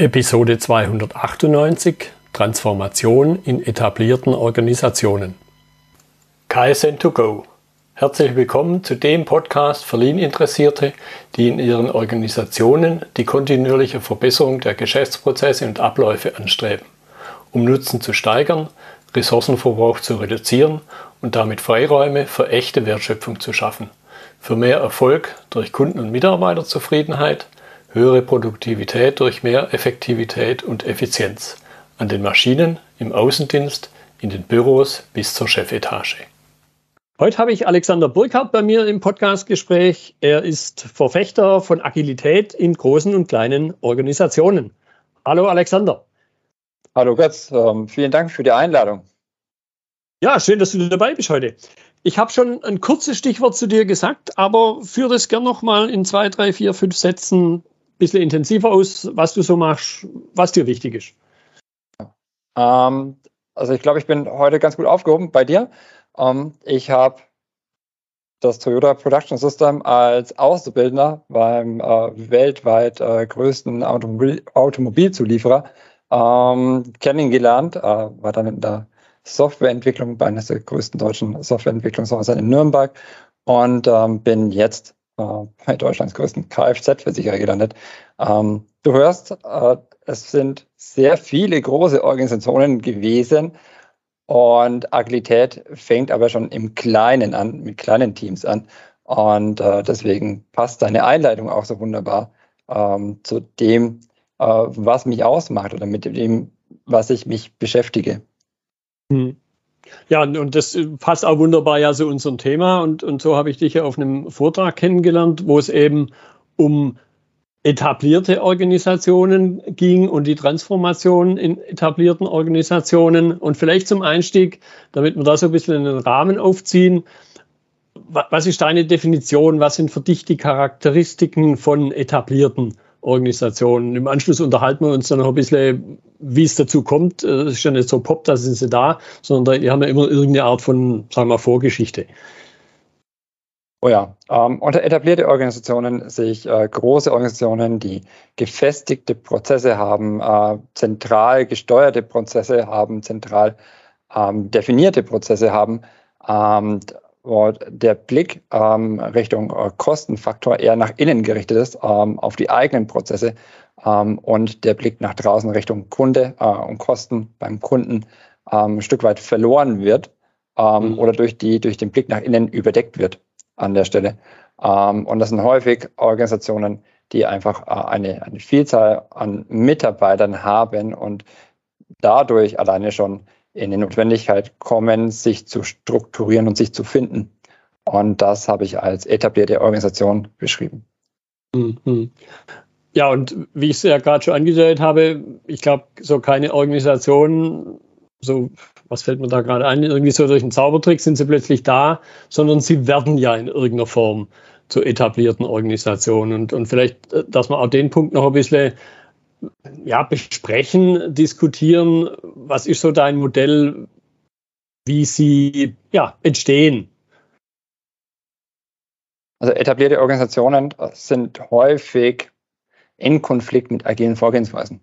Episode 298 Transformation in etablierten Organisationen. KSN2Go. Herzlich willkommen zu dem Podcast für Lean-Interessierte, die in ihren Organisationen die kontinuierliche Verbesserung der Geschäftsprozesse und Abläufe anstreben, um Nutzen zu steigern, Ressourcenverbrauch zu reduzieren und damit Freiräume für echte Wertschöpfung zu schaffen, für mehr Erfolg durch Kunden- und Mitarbeiterzufriedenheit – höhere Produktivität durch mehr Effektivität und Effizienz an den Maschinen, im Außendienst, in den Büros bis zur Chefetage. Heute habe ich Alexander Burkhardt bei mir im Podcastgespräch. Er ist Verfechter von Agilität in großen und kleinen Organisationen. Hallo Alexander. Hallo Götz, ähm, vielen Dank für die Einladung. Ja, schön, dass du dabei bist heute. Ich habe schon ein kurzes Stichwort zu dir gesagt, aber führe das gern nochmal in zwei, drei, vier, fünf Sätzen bisschen intensiver aus, was du so machst, was dir wichtig ist. Ähm, also ich glaube, ich bin heute ganz gut aufgehoben bei dir. Ähm, ich habe das Toyota Production System als Auszubildender beim äh, weltweit äh, größten Automobil Automobilzulieferer ähm, kennengelernt, äh, war dann in der Softwareentwicklung bei einer der größten deutschen Softwareentwicklungshäuser in Nürnberg und ähm, bin jetzt äh, bei Deutschlands größten Kfz-Versicherer gelandet. Ähm, du hörst, äh, es sind sehr viele große Organisationen gewesen und Agilität fängt aber schon im Kleinen an, mit kleinen Teams an. Und äh, deswegen passt deine Einleitung auch so wunderbar ähm, zu dem, äh, was mich ausmacht oder mit dem, was ich mich beschäftige. Hm. Ja, und das passt auch wunderbar ja zu unserem Thema. Und, und so habe ich dich ja auf einem Vortrag kennengelernt, wo es eben um etablierte Organisationen ging und die Transformation in etablierten Organisationen. Und vielleicht zum Einstieg, damit wir da so ein bisschen einen Rahmen aufziehen, was ist deine Definition? Was sind für dich die Charakteristiken von etablierten Organisationen? Organisationen. Im Anschluss unterhalten wir uns dann noch ein bisschen, wie es dazu kommt. Äh, es ist ja nicht so pop, da sind sie da, sondern die haben ja immer irgendeine Art von, sagen wir mal, Vorgeschichte. Oh ja, ähm, unter etablierte Organisationen sehe ich äh, große Organisationen, die gefestigte Prozesse haben, äh, zentral gesteuerte Prozesse haben, zentral ähm, definierte Prozesse haben. Ähm, der Blick ähm, Richtung äh, Kostenfaktor eher nach innen gerichtet ist, ähm, auf die eigenen Prozesse ähm, und der Blick nach draußen Richtung Kunde äh, und Kosten beim Kunden ähm, ein Stück weit verloren wird ähm, mhm. oder durch, die, durch den Blick nach innen überdeckt wird an der Stelle. Ähm, und das sind häufig Organisationen, die einfach äh, eine, eine Vielzahl an Mitarbeitern haben und dadurch alleine schon in die Notwendigkeit kommen, sich zu strukturieren und sich zu finden. Und das habe ich als etablierte Organisation beschrieben. Mhm. Ja, und wie ich es ja gerade schon angedeutet habe, ich glaube, so keine Organisation, so, was fällt mir da gerade ein, irgendwie so durch einen Zaubertrick sind sie plötzlich da, sondern sie werden ja in irgendeiner Form zu etablierten Organisationen. Und, und vielleicht, äh, dass man auch den Punkt noch ein bisschen ja, besprechen, diskutieren, was ist so dein Modell, wie sie ja, entstehen? Also etablierte Organisationen sind häufig in Konflikt mit agilen Vorgehensweisen.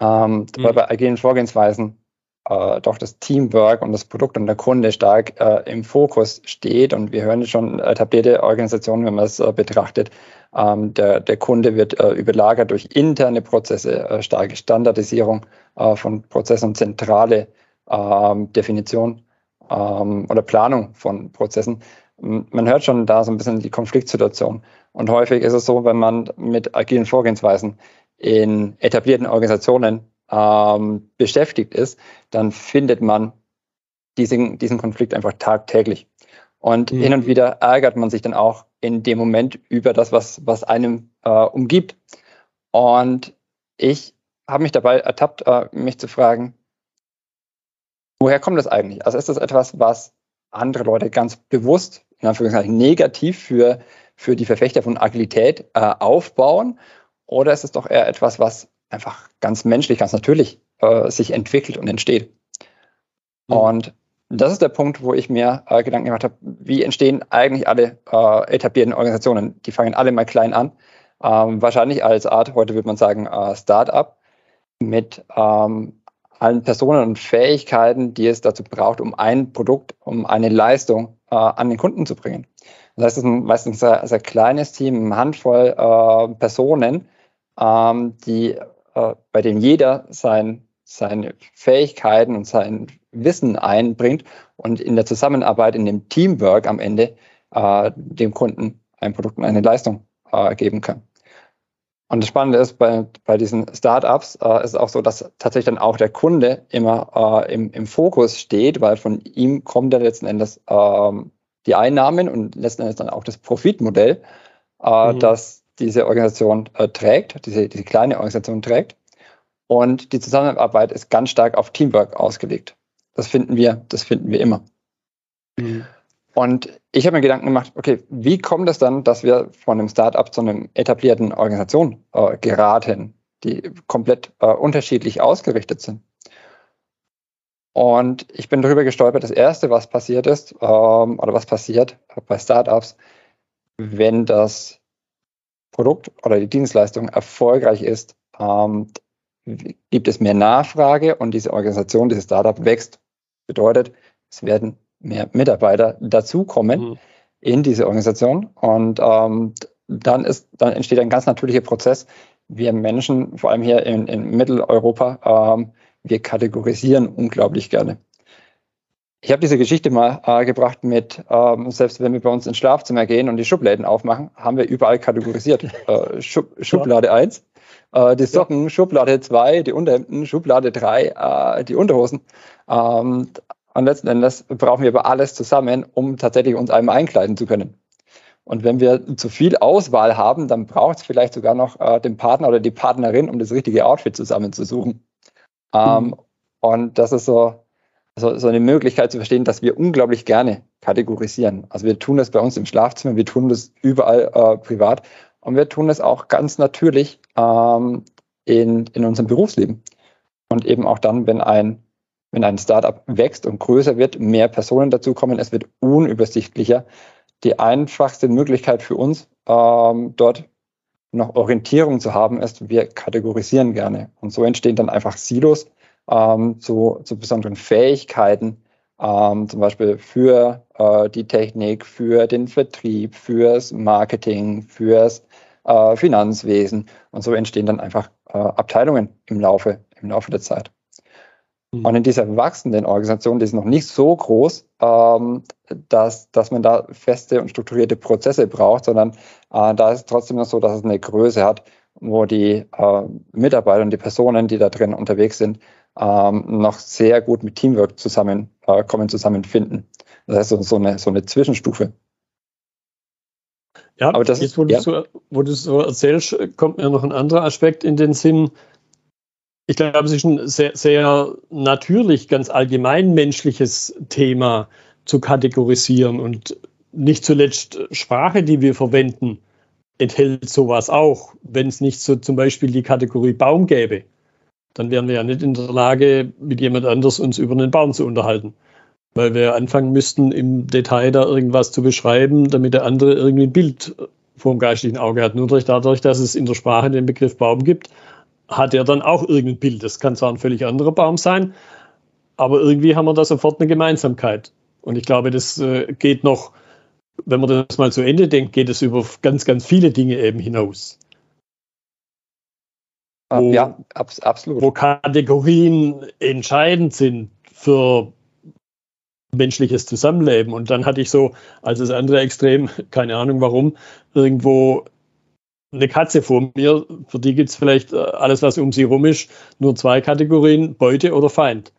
Ähm, mhm. Bei agilen Vorgehensweisen äh, doch das Teamwork und das Produkt und der Kunde stark äh, im Fokus steht. Und wir hören schon etablierte Organisationen, wenn man es äh, betrachtet, ähm, der, der Kunde wird äh, überlagert durch interne Prozesse, äh, starke Standardisierung äh, von Prozessen, zentrale ähm, Definition ähm, oder Planung von Prozessen. Man hört schon da so ein bisschen die Konfliktsituation. Und häufig ist es so, wenn man mit agilen Vorgehensweisen in etablierten Organisationen ähm, beschäftigt ist, dann findet man diesen, diesen Konflikt einfach tagtäglich. Und mhm. hin und wieder ärgert man sich dann auch in dem Moment über das, was, was einem äh, umgibt. Und ich habe mich dabei ertappt, äh, mich zu fragen, woher kommt das eigentlich? Also ist das etwas, was andere Leute ganz bewusst, in Anführungszeichen negativ für, für die Verfechter von Agilität äh, aufbauen? Oder ist es doch eher etwas, was einfach ganz menschlich, ganz natürlich äh, sich entwickelt und entsteht? Mhm. Und das ist der Punkt, wo ich mir äh, Gedanken gemacht habe, wie entstehen eigentlich alle äh, etablierten Organisationen? Die fangen alle mal klein an. Ähm, wahrscheinlich als Art, heute würde man sagen, äh, Start-up. mit ähm, allen Personen und Fähigkeiten, die es dazu braucht, um ein Produkt, um eine Leistung äh, an den Kunden zu bringen. Das heißt, es ist ein meistens ein sehr, sehr kleines Team, eine Handvoll äh, Personen, ähm, die, äh, bei denen jeder sein, seine Fähigkeiten und sein Wissen einbringt und in der Zusammenarbeit, in dem Teamwork am Ende äh, dem Kunden ein Produkt und eine Leistung äh, geben kann. Und das Spannende ist, bei, bei diesen Startups äh, ist es auch so, dass tatsächlich dann auch der Kunde immer äh, im, im Fokus steht, weil von ihm kommt ja letzten Endes ähm, die Einnahmen und letzten Endes dann auch das Profitmodell, äh, mhm. das diese Organisation äh, trägt, diese, diese kleine Organisation trägt. Und die Zusammenarbeit ist ganz stark auf Teamwork ausgelegt. Das finden wir, das finden wir immer. Mhm. Und ich habe mir Gedanken gemacht, okay, wie kommt es dann, dass wir von einem Startup zu einer etablierten Organisation äh, geraten, die komplett äh, unterschiedlich ausgerichtet sind? Und ich bin darüber gestolpert, das erste, was passiert ist, ähm, oder was passiert bei Startups, wenn das Produkt oder die Dienstleistung erfolgreich ist, ähm, gibt es mehr Nachfrage und diese Organisation, dieses Startup wächst. Bedeutet, es werden mehr Mitarbeiter dazukommen mhm. in diese Organisation. Und ähm, dann, ist, dann entsteht ein ganz natürlicher Prozess. Wir Menschen, vor allem hier in, in Mitteleuropa, ähm, wir kategorisieren unglaublich gerne. Ich habe diese Geschichte mal äh, gebracht mit, ähm, selbst wenn wir bei uns ins Schlafzimmer gehen und die Schubläden aufmachen, haben wir überall kategorisiert. Äh, Schub, Schublade 1, äh, die Socken, ja. Schublade 2, die Unterhemden, Schublade 3, äh, die Unterhosen. Ähm, und letzten Endes brauchen wir aber alles zusammen, um tatsächlich uns einem einkleiden zu können. Und wenn wir zu viel Auswahl haben, dann braucht es vielleicht sogar noch äh, den Partner oder die Partnerin, um das richtige Outfit zusammenzusuchen. Ähm, mhm. Und das ist so, so, so eine Möglichkeit zu verstehen, dass wir unglaublich gerne kategorisieren. Also wir tun das bei uns im Schlafzimmer, wir tun das überall äh, privat und wir tun das auch ganz natürlich ähm, in, in unserem Berufsleben. Und eben auch dann, wenn ein wenn ein Startup wächst und größer wird, mehr Personen dazukommen, es wird unübersichtlicher. Die einfachste Möglichkeit für uns, ähm, dort noch Orientierung zu haben, ist, wir kategorisieren gerne. Und so entstehen dann einfach Silos ähm, zu, zu besonderen Fähigkeiten, ähm, zum Beispiel für äh, die Technik, für den Vertrieb, fürs Marketing, fürs äh, Finanzwesen. Und so entstehen dann einfach äh, Abteilungen im Laufe, im Laufe der Zeit. Mhm. Und in dieser wachsenden Organisation, die ist noch nicht so groß, ähm, dass, dass man da feste und strukturierte Prozesse braucht, sondern äh, da ist es trotzdem noch so, dass es eine Größe hat, wo die äh, Mitarbeiter und die Personen, die da drin unterwegs sind, ähm, noch sehr gut mit Teamwork zusammenkommen, äh, zusammenfinden. Das heißt, so, eine, so eine Zwischenstufe. Ja, aber das jetzt, wo, ja. Du so, wo du so erzählst, kommt mir noch ein anderer Aspekt in den Sinn, ich glaube, es ist ein sehr, sehr natürlich, ganz allgemein menschliches Thema zu kategorisieren und nicht zuletzt Sprache, die wir verwenden, enthält sowas auch. Wenn es nicht so zum Beispiel die Kategorie Baum gäbe, dann wären wir ja nicht in der Lage, mit jemand anders uns über einen Baum zu unterhalten. Weil wir anfangen müssten, im Detail da irgendwas zu beschreiben, damit der andere irgendwie ein Bild vor dem geistigen Auge hat. Nur dadurch, dass es in der Sprache den Begriff Baum gibt, hat er dann auch irgendein Bild. Das kann zwar ein völlig anderer Baum sein, aber irgendwie haben wir da sofort eine Gemeinsamkeit. Und ich glaube, das äh, geht noch, wenn man das mal zu Ende denkt, geht es über ganz, ganz viele Dinge eben hinaus. Ah, wo, ja, abs absolut. Wo Kategorien entscheidend sind für menschliches Zusammenleben. Und dann hatte ich so als das andere Extrem, keine Ahnung warum, irgendwo eine Katze vor mir, für die gibt es vielleicht äh, alles, was um sie rum ist, nur zwei Kategorien, Beute oder Feind.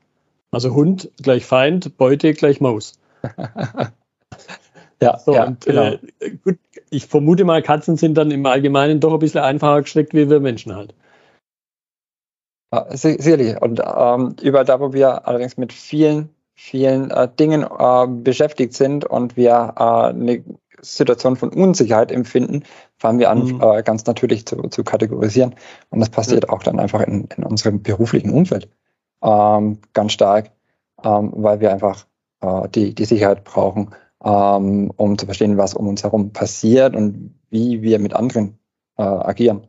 Also Hund gleich Feind, Beute gleich Maus. ja, so, ja und, genau. Äh, gut, ich vermute mal, Katzen sind dann im Allgemeinen doch ein bisschen einfacher gestrickt wie wir Menschen halt. Sicherlich. Und ähm, überall da, wo wir allerdings mit vielen, vielen äh, Dingen äh, beschäftigt sind und wir äh, eine Situation von Unsicherheit empfinden, fangen wir an, mhm. äh, ganz natürlich zu, zu kategorisieren. Und das passiert ja. auch dann einfach in, in unserem beruflichen Umfeld ähm, ganz stark, ähm, weil wir einfach äh, die, die Sicherheit brauchen, ähm, um zu verstehen, was um uns herum passiert und wie wir mit anderen äh, agieren.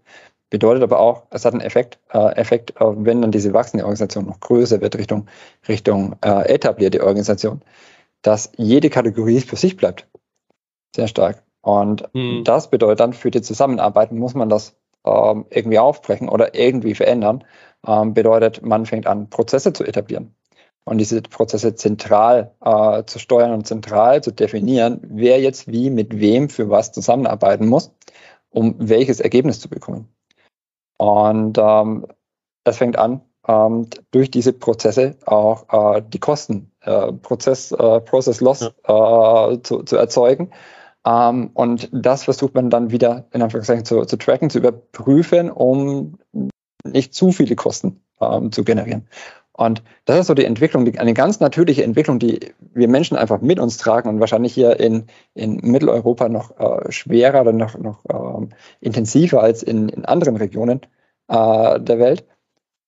Bedeutet aber auch, es hat einen Effekt, äh, Effekt, äh, wenn dann diese wachsende Organisation noch größer wird Richtung, Richtung äh, etablierte Organisation, dass jede Kategorie für sich bleibt. Sehr stark. Und mhm. das bedeutet dann, für die Zusammenarbeit muss man das ähm, irgendwie aufbrechen oder irgendwie verändern. Ähm, bedeutet, man fängt an, Prozesse zu etablieren und diese Prozesse zentral äh, zu steuern und zentral zu definieren, wer jetzt wie mit wem für was zusammenarbeiten muss, um welches Ergebnis zu bekommen. Und ähm, das fängt an, ähm, durch diese Prozesse auch äh, die Kosten, äh, Prozess, äh, Process Loss ja. äh, zu, zu erzeugen. Ähm, und das versucht man dann wieder in Anführungszeichen zu, zu tracken, zu überprüfen, um nicht zu viele Kosten ähm, zu generieren. Und das ist so die Entwicklung, die, eine ganz natürliche Entwicklung, die wir Menschen einfach mit uns tragen und wahrscheinlich hier in, in Mitteleuropa noch äh, schwerer oder noch, noch ähm, intensiver als in, in anderen Regionen äh, der Welt,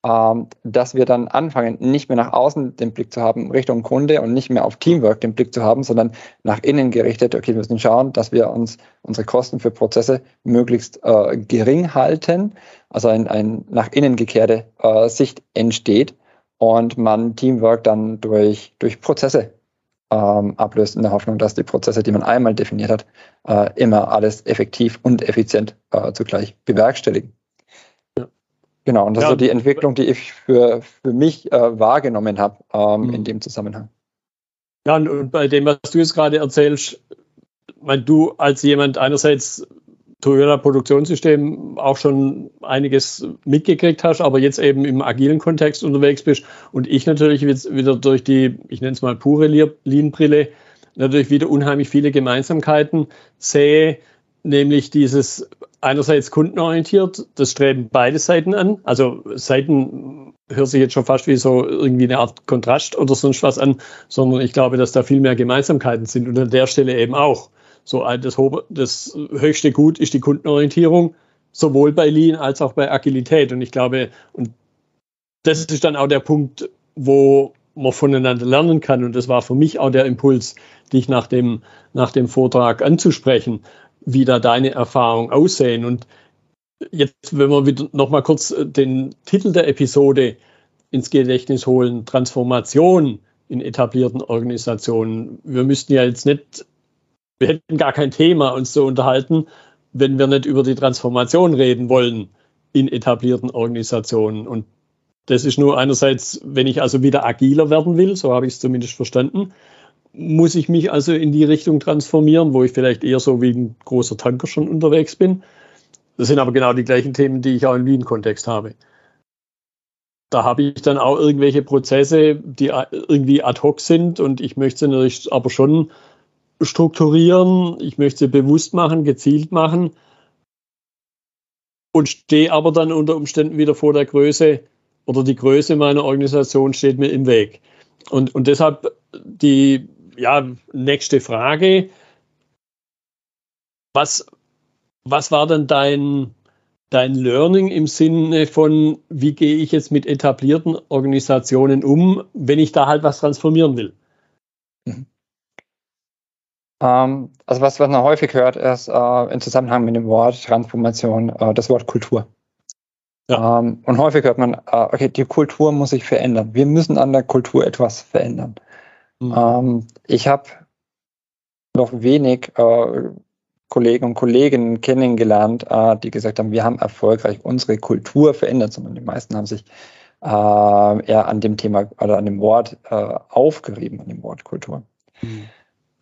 ähm, dass wir dann anfangen, nicht mehr nach außen den Blick zu haben, Richtung Kunde und nicht mehr auf Teamwork den Blick zu haben, sondern nach innen gerichtet, okay, wir müssen schauen, dass wir uns unsere Kosten für Prozesse möglichst äh, gering halten, also ein, ein nach innen gekehrte äh, Sicht entsteht und man Teamwork dann durch, durch Prozesse ähm, ablöst, in der Hoffnung, dass die Prozesse, die man einmal definiert hat, äh, immer alles effektiv und effizient äh, zugleich bewerkstelligen. Genau, und das ja, ist so die Entwicklung, die ich für, für mich äh, wahrgenommen habe ähm, mhm. in dem Zusammenhang. Ja, und bei dem, was du jetzt gerade erzählst, mein, du als jemand einerseits Toyota Produktionssystem auch schon einiges mitgekriegt hast, aber jetzt eben im agilen Kontext unterwegs bist und ich natürlich wieder durch die, ich nenne es mal pure Lean-Brille, natürlich wieder unheimlich viele Gemeinsamkeiten sehe, nämlich dieses einerseits kundenorientiert, das streben beide Seiten an. Also Seiten hört sich jetzt schon fast wie so irgendwie eine Art Kontrast oder sonst was an, sondern ich glaube, dass da viel mehr Gemeinsamkeiten sind und an der Stelle eben auch. So das, das höchste Gut ist die Kundenorientierung, sowohl bei Lean als auch bei Agilität. Und ich glaube, und das ist dann auch der Punkt, wo man voneinander lernen kann. Und das war für mich auch der Impuls, dich nach dem, nach dem Vortrag anzusprechen, wie da deine Erfahrungen aussehen. Und jetzt, wenn wir wieder noch mal kurz den Titel der Episode ins Gedächtnis holen, Transformation in etablierten Organisationen. Wir müssten ja jetzt nicht wir hätten gar kein Thema uns zu unterhalten, wenn wir nicht über die Transformation reden wollen in etablierten Organisationen. Und das ist nur einerseits, wenn ich also wieder agiler werden will, so habe ich es zumindest verstanden, muss ich mich also in die Richtung transformieren, wo ich vielleicht eher so wie ein großer Tanker schon unterwegs bin. Das sind aber genau die gleichen Themen, die ich auch im Lean-Kontext habe. Da habe ich dann auch irgendwelche Prozesse, die irgendwie ad hoc sind und ich möchte sie natürlich aber schon strukturieren, ich möchte sie bewusst machen, gezielt machen und stehe aber dann unter Umständen wieder vor der Größe oder die Größe meiner Organisation steht mir im Weg. Und, und deshalb die ja, nächste Frage. Was, was war denn dein, dein Learning im Sinne von, wie gehe ich jetzt mit etablierten Organisationen um, wenn ich da halt was transformieren will? Ähm, also was, was man häufig hört, ist äh, im Zusammenhang mit dem Wort Transformation äh, das Wort Kultur. Ja. Ähm, und häufig hört man, äh, okay, die Kultur muss sich verändern. Wir müssen an der Kultur etwas verändern. Mhm. Ähm, ich habe noch wenig äh, Kollegen und Kolleginnen kennengelernt, äh, die gesagt haben, wir haben erfolgreich unsere Kultur verändert, sondern die meisten haben sich äh, eher an dem Thema oder an dem Wort aufgerieben, an dem Wort Kultur. Mhm.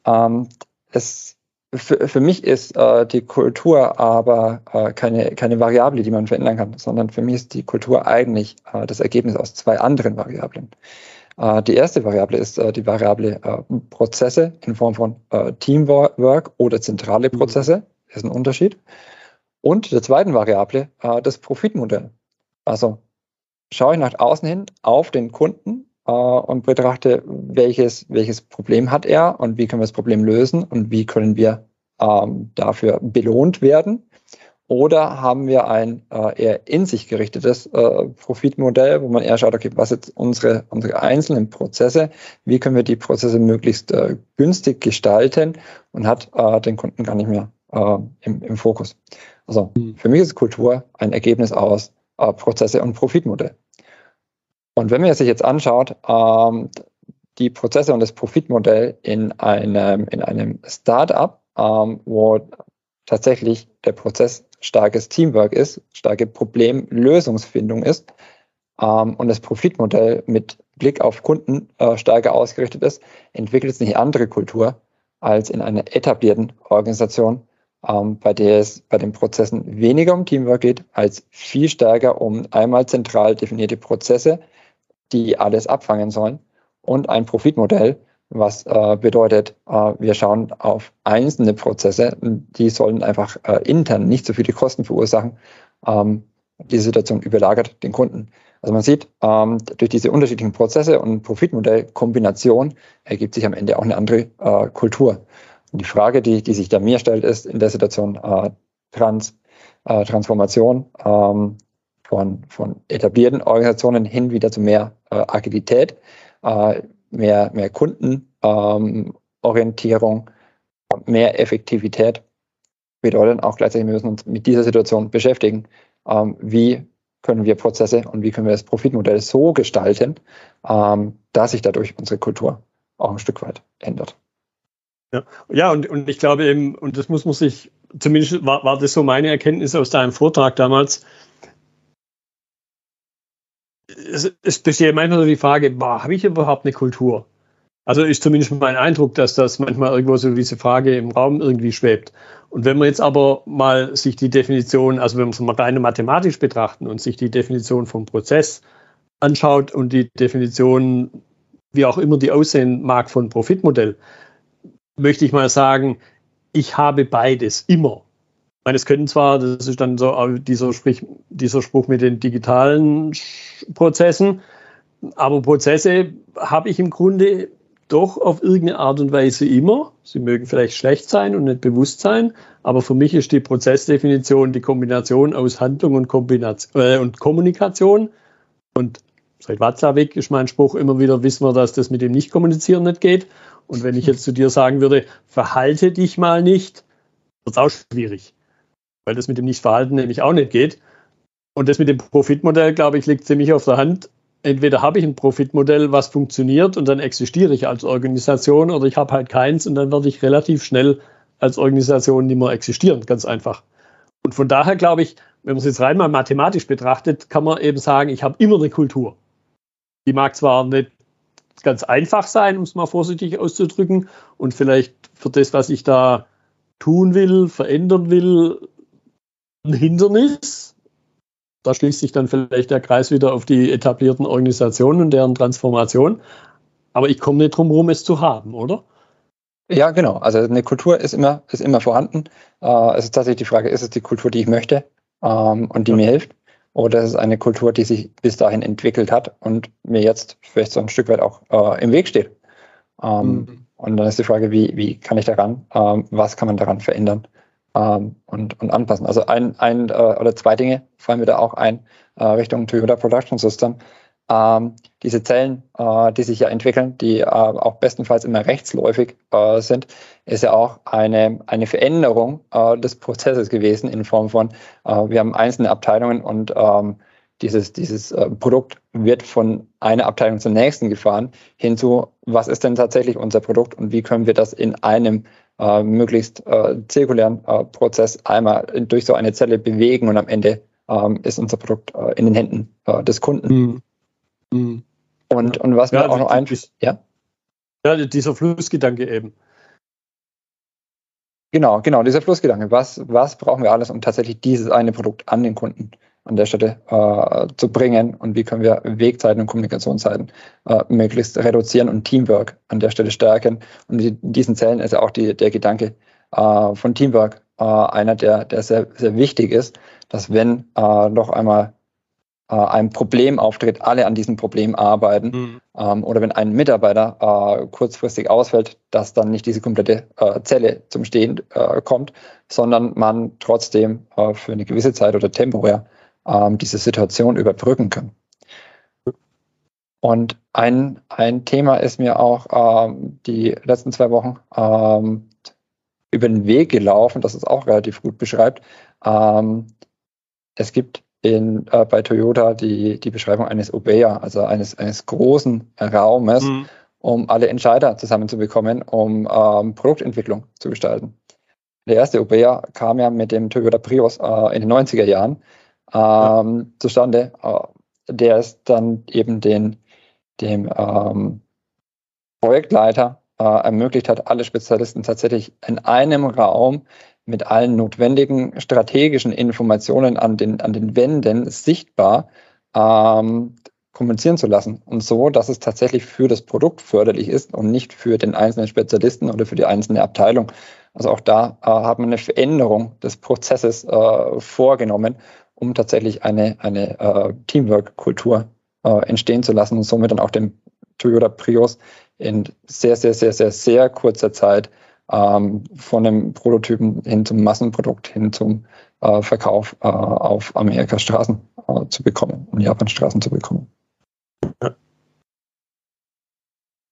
Ähm, es, für, für mich ist äh, die Kultur aber äh, keine, keine Variable, die man verändern kann, sondern für mich ist die Kultur eigentlich äh, das Ergebnis aus zwei anderen Variablen. Äh, die erste Variable ist äh, die Variable äh, Prozesse in Form von Teamwork oder zentrale mhm. Prozesse. Das ist ein Unterschied. Und der zweiten Variable das Profitmodell. Also schaue ich nach außen hin auf den Kunden äh, und betrachte, welches, welches Problem hat er und wie können wir das Problem lösen und wie können wir ähm, dafür belohnt werden. Oder haben wir ein äh, eher in sich gerichtetes äh, Profitmodell, wo man eher schaut, okay, was jetzt unsere, unsere einzelnen Prozesse, wie können wir die Prozesse möglichst äh, günstig gestalten und hat äh, den Kunden gar nicht mehr äh, im, im, Fokus. Also mhm. für mich ist Kultur ein Ergebnis aus äh, Prozesse und Profitmodell. Und wenn man sich jetzt anschaut, ähm, die Prozesse und das Profitmodell in einem, in einem Startup, ähm, wo tatsächlich der Prozess starkes Teamwork ist, starke Problemlösungsfindung ist ähm, und das Profitmodell mit Blick auf Kunden äh, stärker ausgerichtet ist, entwickelt es eine andere Kultur als in einer etablierten Organisation, ähm, bei der es bei den Prozessen weniger um Teamwork geht, als viel stärker um einmal zentral definierte Prozesse, die alles abfangen sollen und ein Profitmodell, was äh, bedeutet, äh, wir schauen auf einzelne Prozesse, die sollen einfach äh, intern nicht so viele Kosten verursachen. Ähm, die Situation überlagert den Kunden. Also man sieht, ähm, durch diese unterschiedlichen Prozesse und Profitmodellkombination ergibt sich am Ende auch eine andere äh, Kultur. Und die Frage, die, die sich da mir stellt, ist in der Situation äh, Trans, äh, Transformation ähm, von, von etablierten Organisationen hin wieder zu mehr äh, Agilität, äh, mehr, mehr Kundenorientierung, ähm, mehr Effektivität bedeutet auch gleichzeitig, wir müssen uns mit dieser Situation beschäftigen. Ähm, wie können wir Prozesse und wie können wir das Profitmodell so gestalten, ähm, dass sich dadurch unsere Kultur auch ein Stück weit ändert. Ja, ja und, und ich glaube eben, und das muss man sich, zumindest war, war das so meine Erkenntnis aus deinem Vortrag damals, es, es besteht manchmal die Frage, habe ich überhaupt eine Kultur? Also ist zumindest mein Eindruck, dass das manchmal irgendwo so diese Frage im Raum irgendwie schwebt. Und wenn man jetzt aber mal sich die Definition, also wenn wir es mal rein mathematisch betrachten und sich die Definition vom Prozess anschaut und die Definition, wie auch immer die aussehen mag, von Profitmodell, möchte ich mal sagen, ich habe beides immer. Meine, es können zwar, das ist dann so dieser, Sprich, dieser Spruch mit den digitalen Prozessen, aber Prozesse habe ich im Grunde doch auf irgendeine Art und Weise immer. Sie mögen vielleicht schlecht sein und nicht bewusst sein, aber für mich ist die Prozessdefinition die Kombination aus Handlung und, Kombination, äh, und Kommunikation. Und seit Watzlawick ist mein Spruch immer wieder, wissen wir, dass das mit dem Nicht-Kommunizieren nicht geht. Und wenn ich jetzt zu dir sagen würde, verhalte dich mal nicht, wird es auch schwierig. Weil das mit dem Nicht-Verhalten nämlich auch nicht geht. Und das mit dem Profitmodell, glaube ich, liegt ziemlich auf der Hand entweder habe ich ein Profitmodell, was funktioniert und dann existiere ich als Organisation oder ich habe halt keins und dann werde ich relativ schnell als Organisation nicht mehr existieren, ganz einfach. Und von daher glaube ich, wenn man es jetzt rein mal mathematisch betrachtet, kann man eben sagen, ich habe immer eine Kultur. Die mag zwar nicht ganz einfach sein, um es mal vorsichtig auszudrücken, und vielleicht für das, was ich da tun will, verändern will, ein Hindernis, da schließt sich dann vielleicht der Kreis wieder auf die etablierten Organisationen und deren Transformation. Aber ich komme nicht drum herum, es zu haben, oder? Ja, genau. Also eine Kultur ist immer, ist immer vorhanden. Äh, es ist tatsächlich die Frage, ist es die Kultur, die ich möchte ähm, und die ja. mir hilft? Oder ist es eine Kultur, die sich bis dahin entwickelt hat und mir jetzt vielleicht so ein Stück weit auch äh, im Weg steht? Ähm, mhm. Und dann ist die Frage, wie, wie kann ich daran, ähm, was kann man daran verändern? Ähm, und, und anpassen. Also ein, ein äh, oder zwei Dinge fallen mir da auch ein äh, Richtung Toyota Production System. Ähm, diese Zellen, äh, die sich ja entwickeln, die äh, auch bestenfalls immer rechtsläufig äh, sind, ist ja auch eine, eine Veränderung äh, des Prozesses gewesen in Form von, wir haben einzelne Abteilungen und ähm, dieses, dieses äh, Produkt wird von einer Abteilung zur nächsten gefahren, hinzu, was ist denn tatsächlich unser Produkt und wie können wir das in einem äh, möglichst äh, zirkulären äh, Prozess einmal durch so eine Zelle bewegen und am Ende ähm, ist unser Produkt äh, in den Händen äh, des Kunden. Mhm. Mhm. Und, und was ja, mir auch noch einfällt, ja? Ja, dieser Flussgedanke eben. Genau, genau, dieser Flussgedanke. Was, was brauchen wir alles, um tatsächlich dieses eine Produkt an den Kunden an der Stelle äh, zu bringen und wie können wir Wegzeiten und Kommunikationszeiten äh, möglichst reduzieren und Teamwork an der Stelle stärken. Und in diesen Zellen ist ja auch die, der Gedanke äh, von Teamwork äh, einer, der, der sehr, sehr wichtig ist, dass wenn äh, noch einmal äh, ein Problem auftritt, alle an diesem Problem arbeiten mhm. ähm, oder wenn ein Mitarbeiter kurzfristig ausfällt, dass dann nicht diese komplette Zelle zum Stehen kommt, sondern man trotzdem für eine gewisse Zeit oder temporär ähm, diese Situation überbrücken können. Und ein, ein Thema ist mir auch ähm, die letzten zwei Wochen ähm, über den Weg gelaufen, das es auch relativ gut beschreibt. Ähm, es gibt in, äh, bei Toyota die, die Beschreibung eines Obeya, also eines, eines großen Raumes, mhm. um alle Entscheider zusammenzubekommen, um ähm, Produktentwicklung zu gestalten. Der erste Obeya kam ja mit dem Toyota Prius äh, in den 90er Jahren ähm, zustande. Äh, der ist dann eben den, dem ähm, Projektleiter äh, ermöglicht hat, alle Spezialisten tatsächlich in einem Raum mit allen notwendigen strategischen Informationen an den, an den Wänden sichtbar ähm, kommunizieren zu lassen. Und so, dass es tatsächlich für das Produkt förderlich ist und nicht für den einzelnen Spezialisten oder für die einzelne Abteilung. Also auch da äh, hat man eine Veränderung des Prozesses äh, vorgenommen, um tatsächlich eine, eine äh, Teamwork-Kultur äh, entstehen zu lassen und somit dann auch den Toyota Prius in sehr, sehr, sehr, sehr, sehr kurzer Zeit ähm, von einem Prototypen hin zum Massenprodukt, hin zum äh, Verkauf äh, auf Amerikas Straßen äh, zu bekommen und Japan Straßen zu bekommen.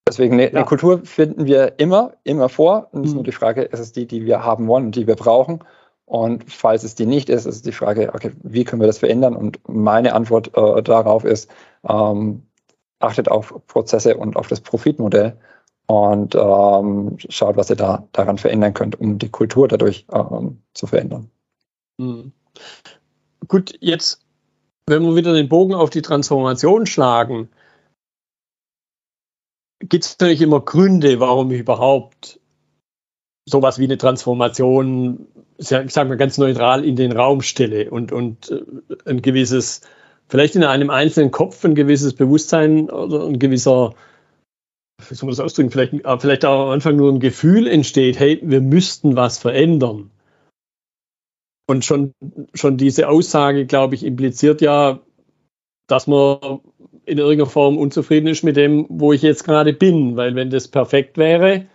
Deswegen eine, ja. eine, Kultur finden wir immer, immer vor. Und es ist mhm. nur die Frage, ist es die, die wir haben wollen und die wir brauchen? Und falls es die nicht ist, ist die Frage, okay, wie können wir das verändern? Und meine Antwort äh, darauf ist, ähm, achtet auf Prozesse und auf das Profitmodell und ähm, schaut, was ihr da daran verändern könnt, um die Kultur dadurch ähm, zu verändern. Mhm. Gut, jetzt, wenn wir wieder den Bogen auf die Transformation schlagen, gibt es natürlich immer Gründe, warum ich überhaupt sowas wie eine Transformation, ich sage mal ganz neutral, in den Raum stelle und, und äh, ein gewisses, vielleicht in einem einzelnen Kopf ein gewisses Bewusstsein oder ein gewisser wie soll man das ausdrücken, vielleicht, äh, vielleicht auch am Anfang nur ein Gefühl entsteht, hey, wir müssten was verändern. Und schon, schon diese Aussage, glaube ich, impliziert ja, dass man in irgendeiner Form unzufrieden ist mit dem, wo ich jetzt gerade bin. Weil wenn das perfekt wäre,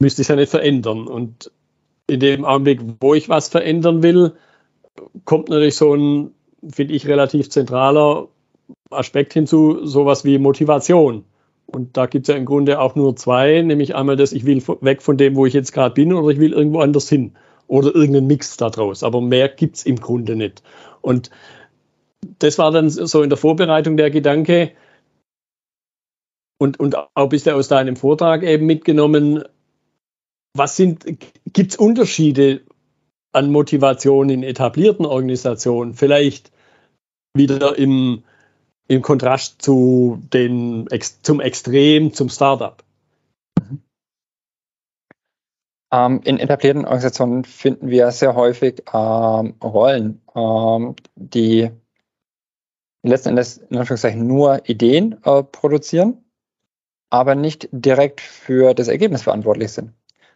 müsste ich es ja nicht verändern. Und in dem Augenblick, wo ich was verändern will, kommt natürlich so ein, finde ich, relativ zentraler Aspekt hinzu, sowas wie Motivation. Und da gibt es ja im Grunde auch nur zwei, nämlich einmal das, ich will weg von dem, wo ich jetzt gerade bin, oder ich will irgendwo anders hin. Oder irgendeinen Mix daraus. Aber mehr gibt es im Grunde nicht. Und das war dann so in der Vorbereitung der Gedanke, und, und auch bist du aus deinem Vortrag eben mitgenommen, was sind, gibt es Unterschiede an Motivation in etablierten Organisationen? Vielleicht wieder im, im Kontrast zu den, zum Extrem, zum Startup? Ähm, in etablierten Organisationen finden wir sehr häufig ähm, Rollen, ähm, die letzten Endes in Anführungszeichen nur Ideen äh, produzieren, aber nicht direkt für das Ergebnis verantwortlich sind.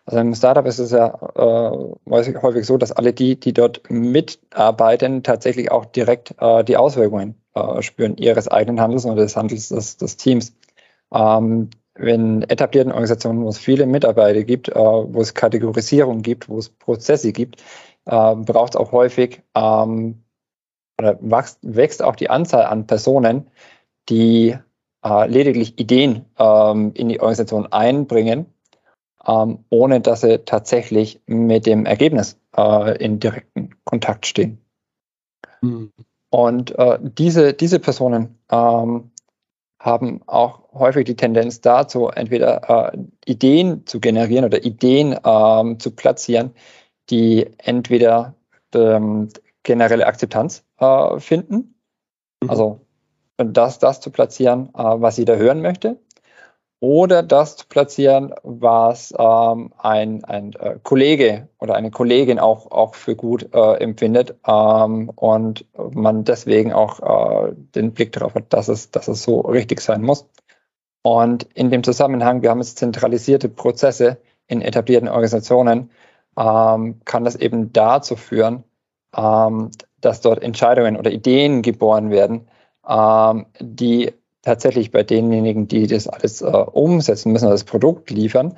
Also im Startup ist es ja äh, häufig so, dass alle die, die dort mitarbeiten, tatsächlich auch direkt äh, die Auswirkungen äh, spüren ihres eigenen Handels oder des Handels des, des Teams. Ähm, in etablierten Organisationen, wo es viele Mitarbeiter gibt, äh, wo es Kategorisierung gibt, wo es Prozesse gibt, äh, braucht es auch häufig ähm, oder wächst, wächst auch die Anzahl an Personen, die äh, lediglich Ideen ähm, in die Organisation einbringen, ähm, ohne dass sie tatsächlich mit dem Ergebnis äh, in direkten Kontakt stehen. Mhm. Und äh, diese, diese Personen ähm, haben auch häufig die Tendenz dazu, entweder äh, Ideen zu generieren oder Ideen ähm, zu platzieren, die entweder ähm, generelle Akzeptanz äh, finden, mhm. also das, das zu platzieren, äh, was jeder hören möchte, oder das zu platzieren, was ähm, ein, ein äh, Kollege oder eine Kollegin auch, auch für gut äh, empfindet ähm, und man deswegen auch äh, den Blick darauf hat, dass es, dass es so richtig sein muss. Und in dem Zusammenhang, wir haben jetzt zentralisierte Prozesse in etablierten Organisationen, ähm, kann das eben dazu führen, ähm, dass dort Entscheidungen oder Ideen geboren werden, ähm, die tatsächlich bei denjenigen, die das alles äh, umsetzen müssen, das Produkt liefern,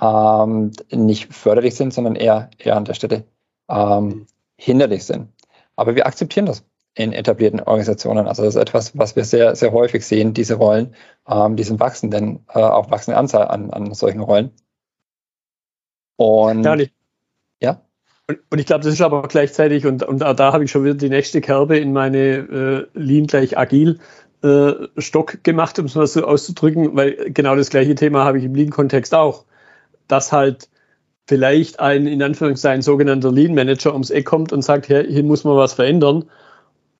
ähm, nicht förderlich sind, sondern eher, eher an der Stelle ähm, hinderlich sind. Aber wir akzeptieren das in etablierten Organisationen. Also das ist etwas, was wir sehr, sehr häufig sehen, diese Rollen, ähm, diesen wachsenden, äh, auch wachsende Anzahl an, an solchen Rollen. Und ja, ich, ja? Und, und, ich glaube, das ist aber gleichzeitig, und, und da habe ich schon wieder die nächste Kerbe in meine äh, Lean gleich agil äh, Stock gemacht, um es mal so auszudrücken, weil genau das gleiche Thema habe ich im Lean-Kontext auch. Dass halt vielleicht ein, in Anführungszeichen, sogenannter Lean-Manager ums Eck kommt und sagt, hier, hier muss man was verändern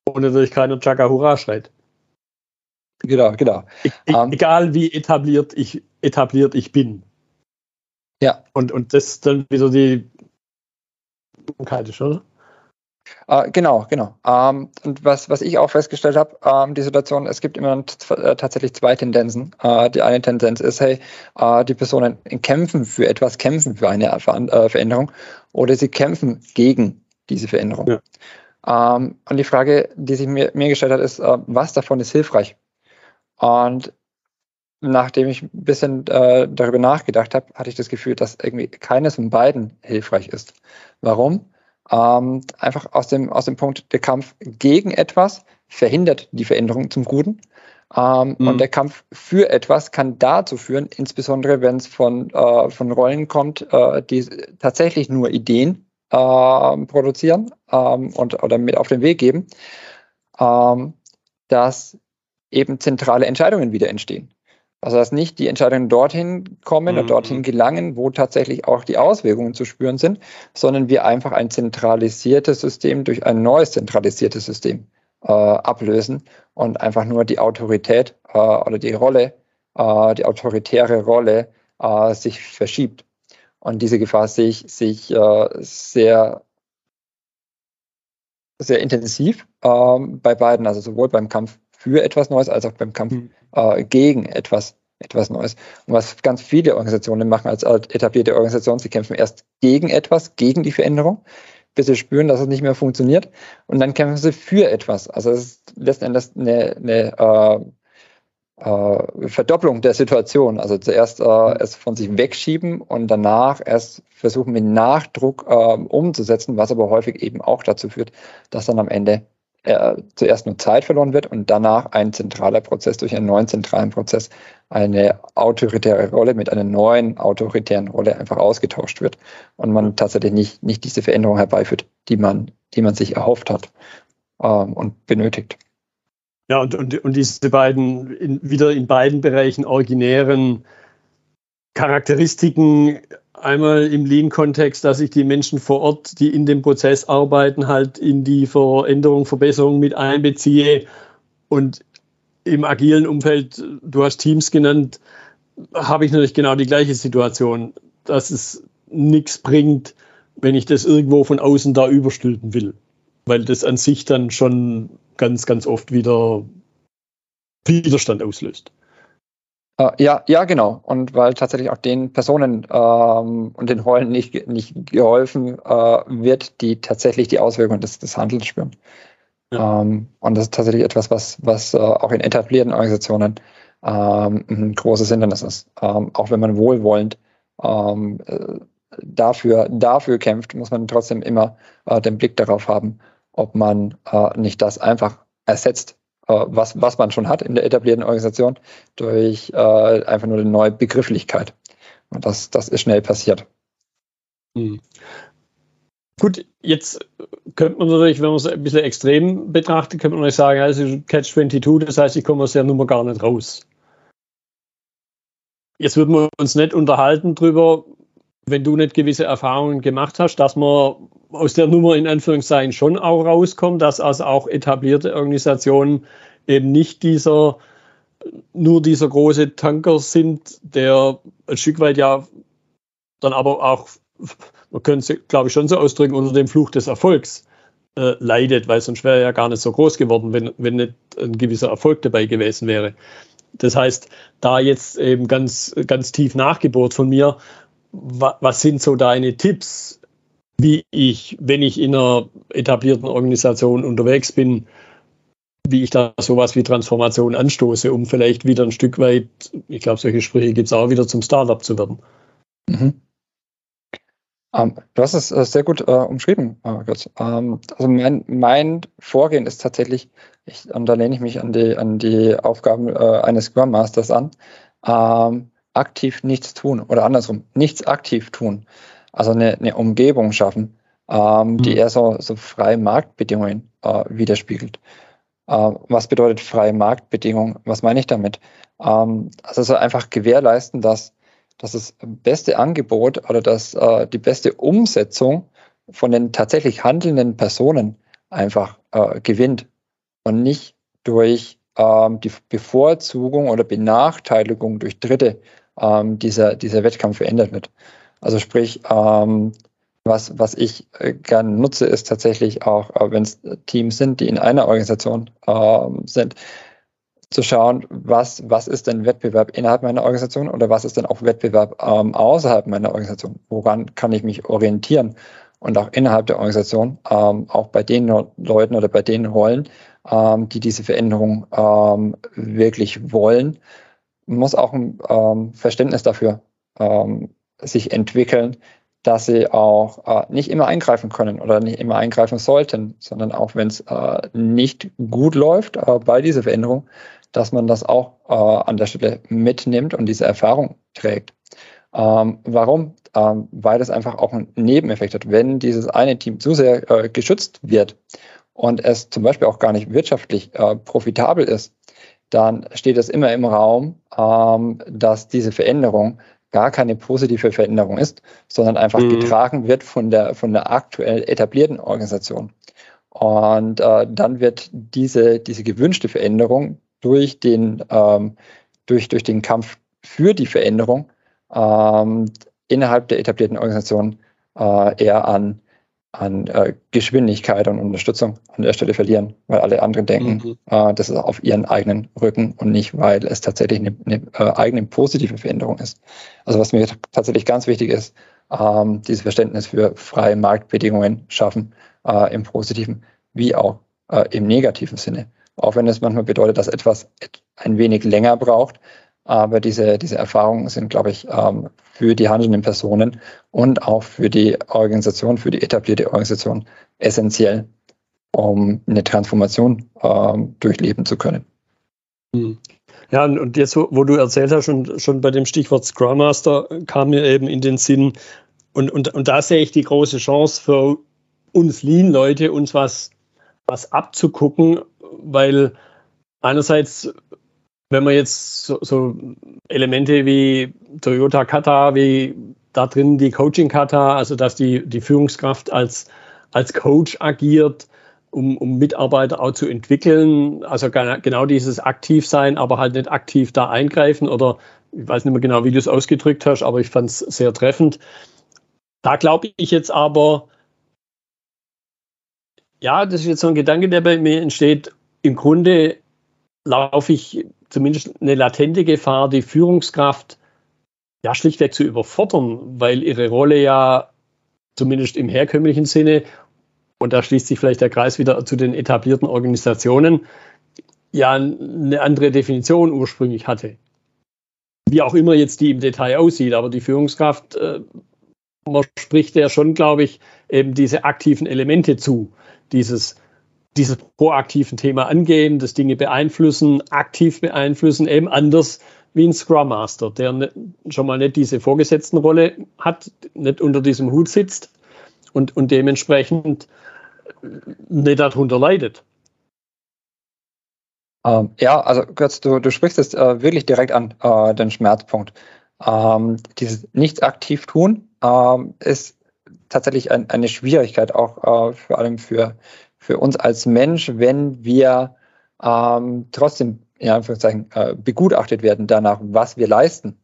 und natürlich keiner Chaka Hurra schreit. Genau, genau. E um, egal wie etabliert ich, etabliert ich bin. Ja. Und, und das ist dann wieder die Kaltisch, oder? Uh, genau, genau. Ähm, und was, was ich auch festgestellt habe, ähm, die Situation, es gibt immer äh, tatsächlich zwei Tendenzen. Uh, die eine Tendenz ist, hey, die Personen kämpfen für etwas, kämpfen für eine Ver Veränderung oder sie kämpfen gegen diese Veränderung. Ja. Ähm, und die Frage, die sich mir, mir gestellt hat, ist, äh, was davon ist hilfreich? Und nachdem ich ein bisschen äh, darüber nachgedacht habe, hatte ich das Gefühl, dass irgendwie keines von beiden hilfreich ist. Warum? Ähm, einfach aus dem, aus dem Punkt, der Kampf gegen etwas verhindert die Veränderung zum Guten. Ähm, mhm. Und der Kampf für etwas kann dazu führen, insbesondere wenn es von, äh, von Rollen kommt, äh, die tatsächlich nur Ideen äh, produzieren ähm, und oder mit auf den Weg geben, ähm, dass eben zentrale Entscheidungen wieder entstehen. Also dass nicht die Entscheidungen dorthin kommen mhm. oder dorthin gelangen, wo tatsächlich auch die Auswirkungen zu spüren sind, sondern wir einfach ein zentralisiertes System durch ein neues zentralisiertes System äh, ablösen und einfach nur die Autorität äh, oder die Rolle, äh, die autoritäre Rolle äh, sich verschiebt. Und diese Gefahr sehe ich, sehe ich äh, sehr, sehr intensiv ähm, bei beiden, also sowohl beim Kampf für etwas Neues als auch beim Kampf mhm. äh, gegen etwas, etwas Neues. Und was ganz viele Organisationen machen als etablierte Organisation, sie kämpfen erst gegen etwas, gegen die Veränderung, bis sie spüren, dass es nicht mehr funktioniert. Und dann kämpfen sie für etwas. Also es ist letzten Endes eine, eine äh, äh, Verdopplung der Situation. Also zuerst äh, es von sich wegschieben und danach erst versuchen mit Nachdruck äh, umzusetzen, was aber häufig eben auch dazu führt, dass dann am Ende äh, zuerst nur Zeit verloren wird und danach ein zentraler Prozess durch einen neuen zentralen Prozess eine autoritäre Rolle mit einer neuen autoritären Rolle einfach ausgetauscht wird und man tatsächlich nicht, nicht diese Veränderung herbeiführt, die man, die man sich erhofft hat ähm, und benötigt. Ja, und, und, und diese beiden, in, wieder in beiden Bereichen originären Charakteristiken, einmal im Lean-Kontext, dass ich die Menschen vor Ort, die in dem Prozess arbeiten, halt in die Veränderung, Verbesserung mit einbeziehe und im agilen Umfeld, du hast Teams genannt, habe ich natürlich genau die gleiche Situation, dass es nichts bringt, wenn ich das irgendwo von außen da überstülpen will, weil das an sich dann schon ganz, ganz oft wieder Widerstand auslöst. Uh, ja, ja, genau. Und weil tatsächlich auch den Personen ähm, und den Rollen nicht, nicht geholfen äh, wird, die tatsächlich die Auswirkungen des, des Handelns spüren. Ja. Ähm, und das ist tatsächlich etwas, was, was äh, auch in etablierten Organisationen ähm, ein großes Hindernis ist. Ähm, auch wenn man wohlwollend ähm, äh, dafür, dafür kämpft, muss man trotzdem immer äh, den Blick darauf haben, ob man äh, nicht das einfach ersetzt, äh, was, was man schon hat in der etablierten Organisation, durch äh, einfach nur eine neue Begrifflichkeit. Und das, das ist schnell passiert. Hm. Gut, jetzt könnte man natürlich, wenn man es ein bisschen extrem betrachtet, könnte man natürlich sagen, also Catch 22, das heißt, ich komme aus der Nummer gar nicht raus. Jetzt würden wir uns nicht unterhalten drüber, wenn du nicht gewisse Erfahrungen gemacht hast, dass man aus der Nummer in Anführungszeichen schon auch rauskommt, dass also auch etablierte Organisationen eben nicht dieser nur dieser große Tanker sind, der ein Stück weit ja dann aber auch, man könnte es glaube ich schon so ausdrücken, unter dem Fluch des Erfolgs äh, leidet, weil sonst wäre ja gar nicht so groß geworden, wenn, wenn nicht ein gewisser Erfolg dabei gewesen wäre. Das heißt, da jetzt eben ganz, ganz tief nachgebohrt von mir, was sind so deine Tipps, wie ich, wenn ich in einer etablierten Organisation unterwegs bin, wie ich da sowas wie Transformation anstoße, um vielleicht wieder ein Stück weit, ich glaube, solche Sprüche gibt es auch wieder zum Startup zu werden. Mhm. Ähm, du hast es äh, sehr gut äh, umschrieben, Götz. Ähm, also mein, mein, Vorgehen ist tatsächlich, ich, und da lehne ich mich an die, an die Aufgaben äh, eines Scrum Masters an, ähm, aktiv nichts tun oder andersrum, nichts aktiv tun. Also eine, eine Umgebung schaffen, ähm, die mhm. eher so, so freie Marktbedingungen äh, widerspiegelt. Äh, was bedeutet freie Marktbedingungen? Was meine ich damit? Ähm, also so einfach gewährleisten, dass, dass das beste Angebot oder dass äh, die beste Umsetzung von den tatsächlich handelnden Personen einfach äh, gewinnt und nicht durch ähm, die Bevorzugung oder Benachteiligung durch Dritte ähm, dieser, dieser Wettkampf verändert wird. Also sprich, ähm, was, was ich äh, gerne nutze, ist tatsächlich auch, äh, wenn es Teams sind, die in einer Organisation äh, sind, zu schauen, was, was ist denn Wettbewerb innerhalb meiner Organisation oder was ist denn auch Wettbewerb ähm, außerhalb meiner Organisation? Woran kann ich mich orientieren? Und auch innerhalb der Organisation, ähm, auch bei den Leuten oder bei den Rollen, ähm, die diese Veränderung ähm, wirklich wollen, muss auch ein ähm, Verständnis dafür ähm, sich entwickeln, dass sie auch äh, nicht immer eingreifen können oder nicht immer eingreifen sollten, sondern auch wenn es äh, nicht gut läuft äh, bei dieser Veränderung, dass man das auch äh, an der Stelle mitnimmt und diese Erfahrung trägt. Ähm, warum? Ähm, weil das einfach auch einen Nebeneffekt hat. Wenn dieses eine Team zu sehr äh, geschützt wird und es zum Beispiel auch gar nicht wirtschaftlich äh, profitabel ist, dann steht es immer im Raum, ähm, dass diese Veränderung gar keine positive Veränderung ist, sondern einfach mhm. getragen wird von der, von der aktuell etablierten Organisation. Und äh, dann wird diese, diese gewünschte Veränderung durch den, ähm, durch, durch den Kampf für die Veränderung ähm, innerhalb der etablierten Organisation äh, eher an an äh, Geschwindigkeit und Unterstützung an der Stelle verlieren, weil alle anderen denken, mhm. äh, das ist auf ihren eigenen Rücken und nicht, weil es tatsächlich eine, eine äh, eigene positive Veränderung ist. Also was mir tatsächlich ganz wichtig ist, ähm, dieses Verständnis für freie Marktbedingungen schaffen, äh, im positiven wie auch äh, im negativen Sinne. Auch wenn es manchmal bedeutet, dass etwas ein wenig länger braucht, aber diese, diese Erfahrungen sind, glaube ich, ähm, für die handelnden Personen und auch für die Organisation, für die etablierte Organisation essentiell, um eine Transformation ähm, durchleben zu können. Hm. Ja, und jetzt, wo du erzählt hast, schon, schon bei dem Stichwort Scrum Master kam mir eben in den Sinn, und, und, und da sehe ich die große Chance für uns Lean-Leute, uns was, was abzugucken, weil einerseits wenn man jetzt so, so, Elemente wie Toyota Kata, wie da drin die Coaching Kata, also dass die, die Führungskraft als, als Coach agiert, um, um Mitarbeiter auch zu entwickeln, also genau dieses aktiv sein, aber halt nicht aktiv da eingreifen oder ich weiß nicht mehr genau, wie du es ausgedrückt hast, aber ich fand es sehr treffend. Da glaube ich jetzt aber, ja, das ist jetzt so ein Gedanke, der bei mir entsteht. Im Grunde laufe ich zumindest eine latente Gefahr, die Führungskraft ja schlichtweg zu überfordern, weil ihre Rolle ja zumindest im herkömmlichen Sinne, und da schließt sich vielleicht der Kreis wieder zu den etablierten Organisationen, ja eine andere Definition ursprünglich hatte. Wie auch immer jetzt die im Detail aussieht, aber die Führungskraft, äh, man spricht ja schon, glaube ich, eben diese aktiven Elemente zu. Dieses dieses proaktiven Thema angehen, das Dinge beeinflussen, aktiv beeinflussen, eben anders wie ein Scrum Master, der schon mal nicht diese Vorgesetztenrolle hat, nicht unter diesem Hut sitzt und, und dementsprechend nicht darunter leidet. Ähm, ja, also Götz, du, du sprichst es äh, wirklich direkt an, äh, den Schmerzpunkt. Ähm, dieses Nichts aktiv tun ähm, ist tatsächlich ein, eine Schwierigkeit, auch äh, vor allem für, für uns als Mensch, wenn wir ähm, trotzdem in Anführungszeichen äh, begutachtet werden danach, was wir leisten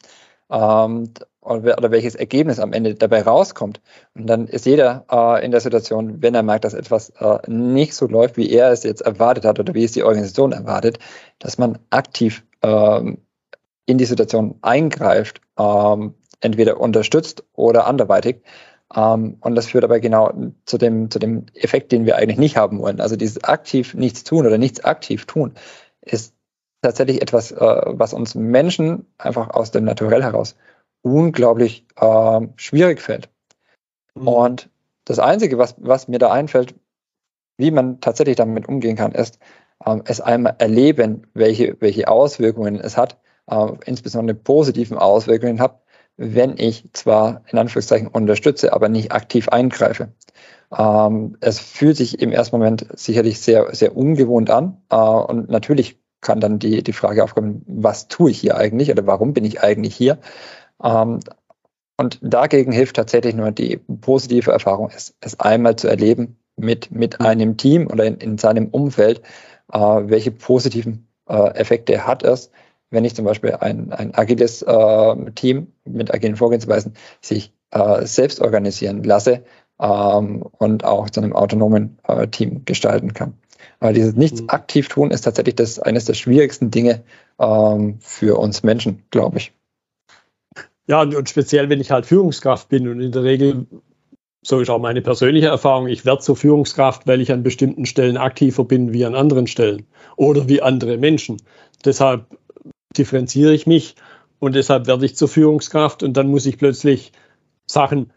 ähm, oder, oder, welches Ergebnis am Ende dabei rauskommt. Und dann ist jeder äh, in der Situation, wenn er merkt, dass etwas äh, nicht so läuft, wie er es jetzt erwartet hat oder wie es die Organisation erwartet, dass man aktiv ähm, in die Situation eingreift, ähm, entweder unterstützt oder anderweitig. Ähm, und das führt aber genau zu dem, zu dem Effekt, den wir eigentlich nicht haben wollen. Also dieses aktiv nichts tun oder nichts aktiv tun ist tatsächlich etwas, äh, was uns Menschen einfach aus dem Naturell heraus unglaublich äh, schwierig fällt. Mhm. Und das Einzige, was, was mir da einfällt, wie man tatsächlich damit umgehen kann, ist, ähm, es einmal erleben, welche, welche Auswirkungen es hat, äh, insbesondere positiven Auswirkungen hat, wenn ich zwar in Anführungszeichen unterstütze, aber nicht aktiv eingreife. Ähm, es fühlt sich im ersten Moment sicherlich sehr, sehr ungewohnt an. Äh, und natürlich kann dann die, die Frage aufkommen, was tue ich hier eigentlich oder warum bin ich eigentlich hier? Ähm, und dagegen hilft tatsächlich nur die positive Erfahrung, es, es einmal zu erleben mit, mit mhm. einem Team oder in, in seinem Umfeld, äh, welche positiven äh, Effekte hat es, wenn ich zum Beispiel ein, ein agiles äh, Team mit agilen Vorgehensweisen sich äh, selbst organisieren lasse ähm, und auch zu einem autonomen äh, Team gestalten kann. Aber dieses Nichts mhm. aktiv tun ist tatsächlich das, eines der schwierigsten Dinge ähm, für uns Menschen, glaube ich. Ja, und speziell, wenn ich halt Führungskraft bin und in der Regel, so ist auch meine persönliche Erfahrung, ich werde zur Führungskraft, weil ich an bestimmten Stellen aktiver bin wie an anderen Stellen oder wie andere Menschen. Deshalb differenziere ich mich und deshalb werde ich zur Führungskraft und dann muss ich plötzlich Sachen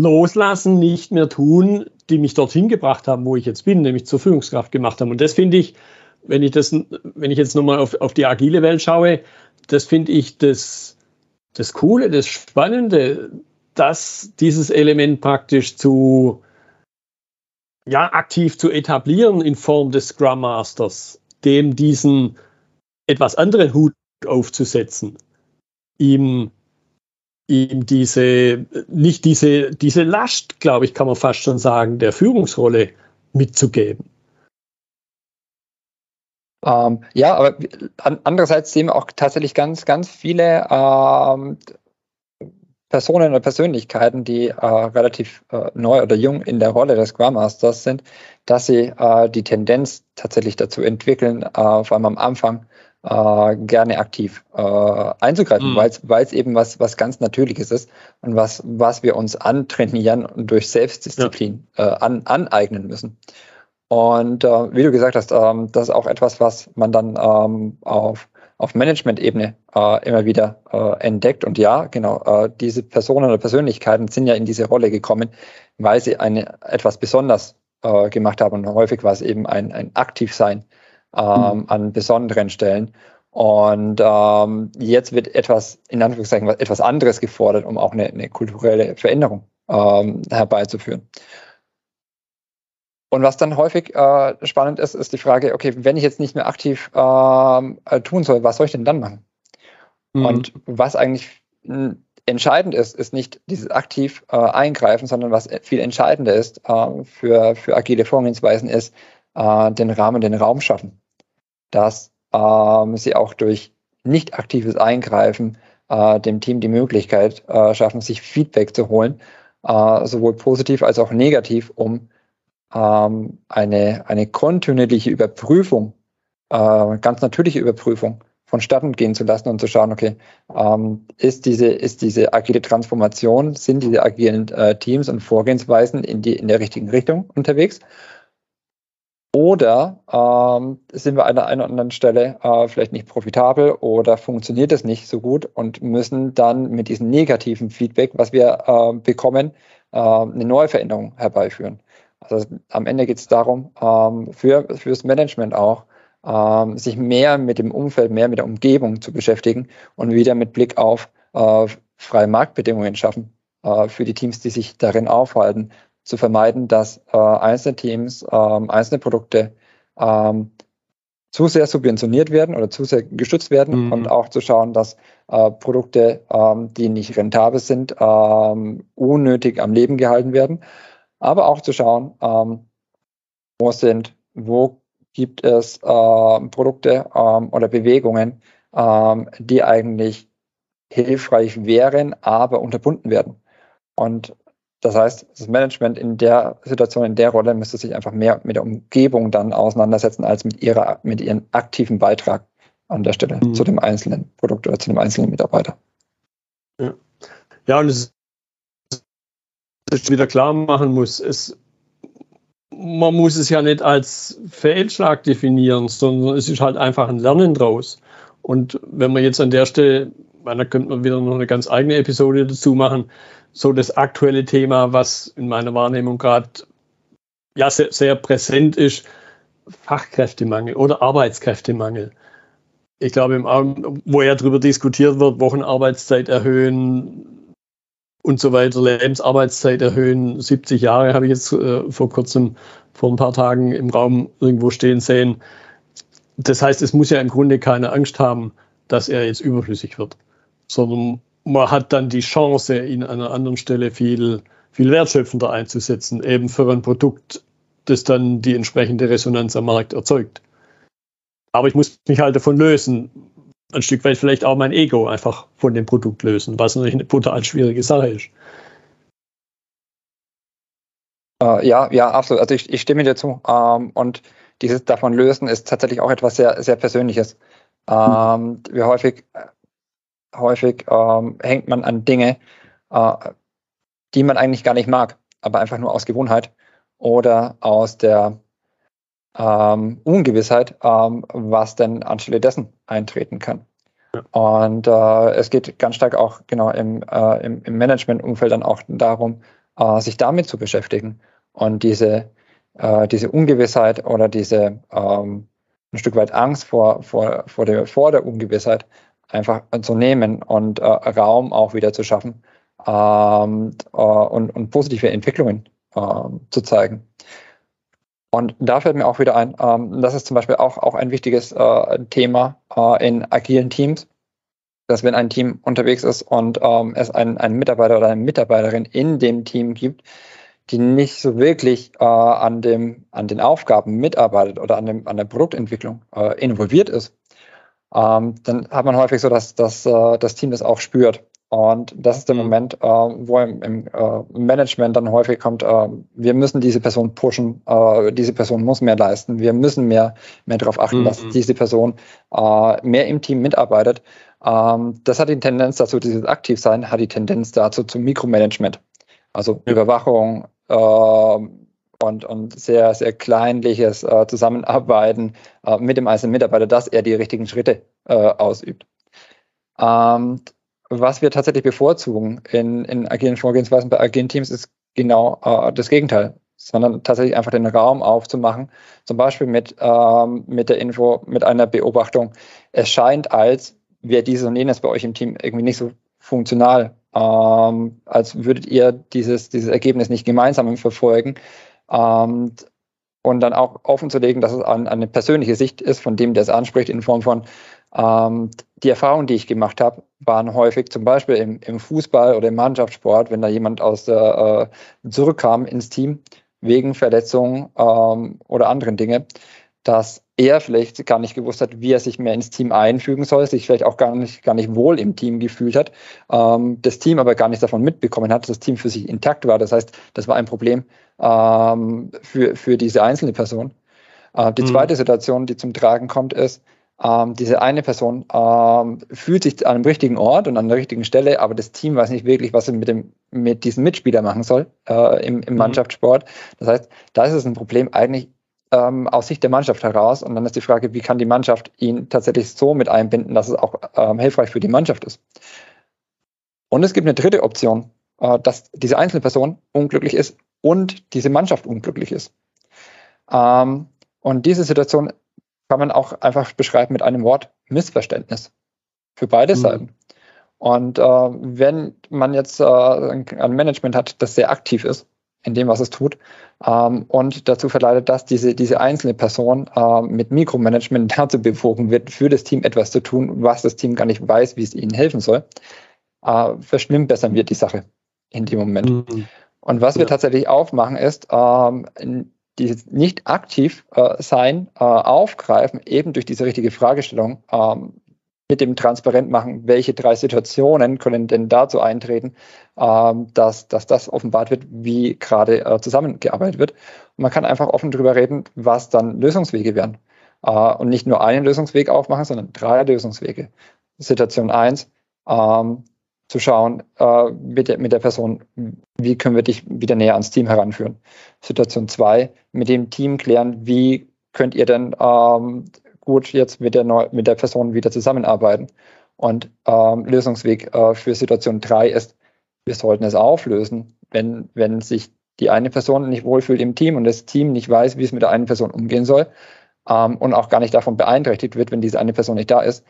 loslassen, nicht mehr tun, die mich dorthin gebracht haben, wo ich jetzt bin, nämlich zur Führungskraft gemacht haben. Und das finde ich, wenn ich das, wenn ich jetzt nochmal auf, auf die agile Welt schaue, das finde ich das, das Coole, das Spannende, dass dieses Element praktisch zu, ja, aktiv zu etablieren in Form des Scrum Masters, dem diesen etwas anderen Hut aufzusetzen, ihm, ihm diese, nicht diese, diese Last, glaube ich, kann man fast schon sagen, der Führungsrolle mitzugeben. Ähm, ja, aber andererseits sehen wir auch tatsächlich ganz, ganz viele ähm, Personen oder Persönlichkeiten, die äh, relativ äh, neu oder jung in der Rolle des Scrum Masters sind, dass sie äh, die Tendenz tatsächlich dazu entwickeln, äh, vor allem am Anfang äh, gerne aktiv äh, einzugreifen, mhm. weil es eben was, was ganz Natürliches ist und was, was wir uns antrainieren und durch Selbstdisziplin ja. äh, an, aneignen müssen. Und äh, wie du gesagt hast, ähm, das ist auch etwas, was man dann ähm, auf, auf Management-Ebene äh, immer wieder äh, entdeckt. Und ja, genau, äh, diese Personen oder Persönlichkeiten sind ja in diese Rolle gekommen, weil sie eine etwas besonders äh, gemacht haben. Und häufig war es eben ein, ein Aktivsein ähm, an besonderen Stellen. Und ähm, jetzt wird etwas, in Anführungszeichen, etwas anderes gefordert, um auch eine, eine kulturelle Veränderung ähm, herbeizuführen. Und was dann häufig äh, spannend ist, ist die Frage, okay, wenn ich jetzt nicht mehr aktiv ähm, äh, tun soll, was soll ich denn dann machen? Mhm. Und was eigentlich entscheidend ist, ist nicht dieses aktiv äh, eingreifen, sondern was viel entscheidender ist äh, für, für agile Vorgehensweisen ist, äh, den Rahmen, den Raum schaffen. Dass ähm, sie auch durch nicht aktives Eingreifen äh, dem Team die Möglichkeit äh, schaffen, sich Feedback zu holen, äh, sowohl positiv als auch negativ, um ähm, eine, eine kontinuierliche Überprüfung, äh, ganz natürliche Überprüfung vonstatten gehen zu lassen und zu schauen, okay, ähm, ist diese, ist diese agile Transformation, sind diese agilen äh, Teams und Vorgehensweisen in die, in der richtigen Richtung unterwegs? Oder ähm, sind wir an einer oder anderen Stelle äh, vielleicht nicht profitabel oder funktioniert es nicht so gut und müssen dann mit diesem negativen Feedback, was wir äh, bekommen, äh, eine neue Veränderung herbeiführen. Also am Ende geht es darum, ähm, für, fürs Management auch, ähm, sich mehr mit dem Umfeld, mehr mit der Umgebung zu beschäftigen und wieder mit Blick auf äh, freie Marktbedingungen schaffen äh, für die Teams, die sich darin aufhalten, zu vermeiden, dass äh, einzelne Teams, ähm, einzelne Produkte ähm, zu sehr subventioniert werden oder zu sehr gestützt werden mhm. und auch zu schauen, dass äh, Produkte, ähm, die nicht rentabel sind, ähm, unnötig am Leben gehalten werden. Aber auch zu schauen, ähm, wo sind, wo gibt es äh, Produkte ähm, oder Bewegungen, ähm, die eigentlich hilfreich wären, aber unterbunden werden. Und das heißt, das Management in der Situation, in der Rolle müsste sich einfach mehr mit der Umgebung dann auseinandersetzen, als mit ihrer, mit ihrem aktiven Beitrag an der Stelle mhm. zu dem einzelnen Produkt oder zu dem einzelnen Mitarbeiter. Ja, ja und es ist wieder klar machen muss, es, man muss es ja nicht als Fehlschlag definieren, sondern es ist halt einfach ein Lernen draus. Und wenn man jetzt an der Stelle, da könnte man wieder noch eine ganz eigene Episode dazu machen, so das aktuelle Thema, was in meiner Wahrnehmung gerade ja, sehr, sehr präsent ist, Fachkräftemangel oder Arbeitskräftemangel. ich glaube, im, wo ja darüber diskutiert wird, Wochenarbeitszeit erhöhen und so weiter, Lebensarbeitszeit erhöhen, 70 Jahre habe ich jetzt äh, vor kurzem, vor ein paar Tagen im Raum irgendwo stehen sehen. Das heißt, es muss ja im Grunde keine Angst haben, dass er jetzt überflüssig wird, sondern man hat dann die Chance, ihn an einer anderen Stelle viel, viel wertschöpfender einzusetzen, eben für ein Produkt, das dann die entsprechende Resonanz am Markt erzeugt. Aber ich muss mich halt davon lösen, ein Stück weit vielleicht auch mein Ego einfach von dem Produkt lösen, was natürlich eine brutal schwierige Sache ist. Uh, ja, ja, absolut. Also ich, ich stimme dir zu. Um, und dieses davon lösen ist tatsächlich auch etwas sehr, sehr Persönliches. Um, wie häufig, häufig um, hängt man an Dinge, uh, die man eigentlich gar nicht mag, aber einfach nur aus Gewohnheit oder aus der ähm, Ungewissheit, ähm, was denn anstelle dessen eintreten kann. Ja. Und äh, es geht ganz stark auch genau im, äh, im, im Management-Umfeld dann auch darum, äh, sich damit zu beschäftigen und diese, äh, diese Ungewissheit oder diese ähm, ein Stück weit Angst vor, vor, vor, der, vor der Ungewissheit einfach zu nehmen und äh, Raum auch wieder zu schaffen ähm, äh, und, und positive Entwicklungen ähm, zu zeigen. Und da fällt mir auch wieder ein, ähm, das ist zum Beispiel auch, auch ein wichtiges äh, Thema äh, in agilen Teams, dass wenn ein Team unterwegs ist und ähm, es einen, einen Mitarbeiter oder eine Mitarbeiterin in dem Team gibt, die nicht so wirklich äh, an, dem, an den Aufgaben mitarbeitet oder an, dem, an der Produktentwicklung äh, involviert ist, ähm, dann hat man häufig so, dass, dass äh, das Team das auch spürt. Und das ist der mhm. Moment, äh, wo im, im äh, Management dann häufig kommt, äh, wir müssen diese Person pushen, äh, diese Person muss mehr leisten, wir müssen mehr, mehr darauf achten, mhm. dass diese Person äh, mehr im Team mitarbeitet. Ähm, das hat die Tendenz dazu, dieses Aktivsein hat die Tendenz dazu zum Mikromanagement. Also ja. Überwachung äh, und, und sehr, sehr kleinliches Zusammenarbeiten mit dem einzelnen Mitarbeiter, dass er die richtigen Schritte ausübt. Ähm, was wir tatsächlich bevorzugen in, in agilen Vorgehensweisen bei agilen Teams ist genau äh, das Gegenteil, sondern tatsächlich einfach den Raum aufzumachen, zum Beispiel mit, ähm, mit der Info, mit einer Beobachtung. Es scheint, als wäre dieses und jenes bei euch im Team irgendwie nicht so funktional, ähm, als würdet ihr dieses, dieses Ergebnis nicht gemeinsam verfolgen. Ähm, und dann auch offenzulegen, dass es an, eine persönliche Sicht ist, von dem, der es anspricht, in Form von, ähm, die Erfahrungen, die ich gemacht habe, waren häufig zum Beispiel im, im, Fußball oder im Mannschaftssport, wenn da jemand aus der äh, zurückkam ins Team wegen Verletzungen ähm, oder anderen Dinge, dass er vielleicht gar nicht gewusst hat, wie er sich mehr ins Team einfügen soll, sich vielleicht auch gar nicht, gar nicht wohl im Team gefühlt hat, ähm, das Team aber gar nichts davon mitbekommen hat, das Team für sich intakt war. Das heißt, das war ein Problem ähm, für, für diese einzelne Person. Äh, die mhm. zweite Situation, die zum Tragen kommt, ist, ähm, diese eine Person ähm, fühlt sich an dem richtigen Ort und an der richtigen Stelle, aber das Team weiß nicht wirklich, was es mit, dem, mit diesem Mitspieler machen soll äh, im, im mhm. Mannschaftssport. Das heißt, da ist es ein Problem eigentlich ähm, aus Sicht der Mannschaft heraus. Und dann ist die Frage, wie kann die Mannschaft ihn tatsächlich so mit einbinden, dass es auch ähm, hilfreich für die Mannschaft ist. Und es gibt eine dritte Option, äh, dass diese einzelne Person unglücklich ist und diese Mannschaft unglücklich ist. Ähm, und diese Situation kann man auch einfach beschreiben mit einem Wort Missverständnis für beide mhm. Seiten. Und äh, wenn man jetzt äh, ein Management hat, das sehr aktiv ist in dem, was es tut, ähm, und dazu verleitet, dass diese, diese einzelne Person äh, mit Mikromanagement dazu bewogen wird, für das Team etwas zu tun, was das Team gar nicht weiß, wie es ihnen helfen soll, äh, verschlimmbessern wir die Sache in dem Moment. Mhm. Und was wir tatsächlich aufmachen, ist, ähm, dieses nicht aktiv äh, sein äh, aufgreifen, eben durch diese richtige Fragestellung, ähm, mit dem transparent machen, welche drei Situationen können denn dazu eintreten, ähm, dass, dass das offenbart wird, wie gerade äh, zusammengearbeitet wird. Und man kann einfach offen darüber reden, was dann Lösungswege wären. Äh, und nicht nur einen Lösungsweg aufmachen, sondern drei Lösungswege. Situation eins: ähm, zu schauen äh, mit, der, Person, wie können wir dich wieder näher ans Team heranführen. Situation zwei, mit dem Team klären, wie könnt ihr denn ähm, gut jetzt mit der, Neu mit der Person wieder zusammenarbeiten. Und ähm, Lösungsweg äh, für Situation drei ist, wir sollten es auflösen, wenn, wenn sich die eine Person nicht wohlfühlt im Team und das Team nicht weiß, wie es mit der einen Person umgehen soll, ähm, und auch gar nicht davon beeinträchtigt wird, wenn diese eine Person nicht da ist,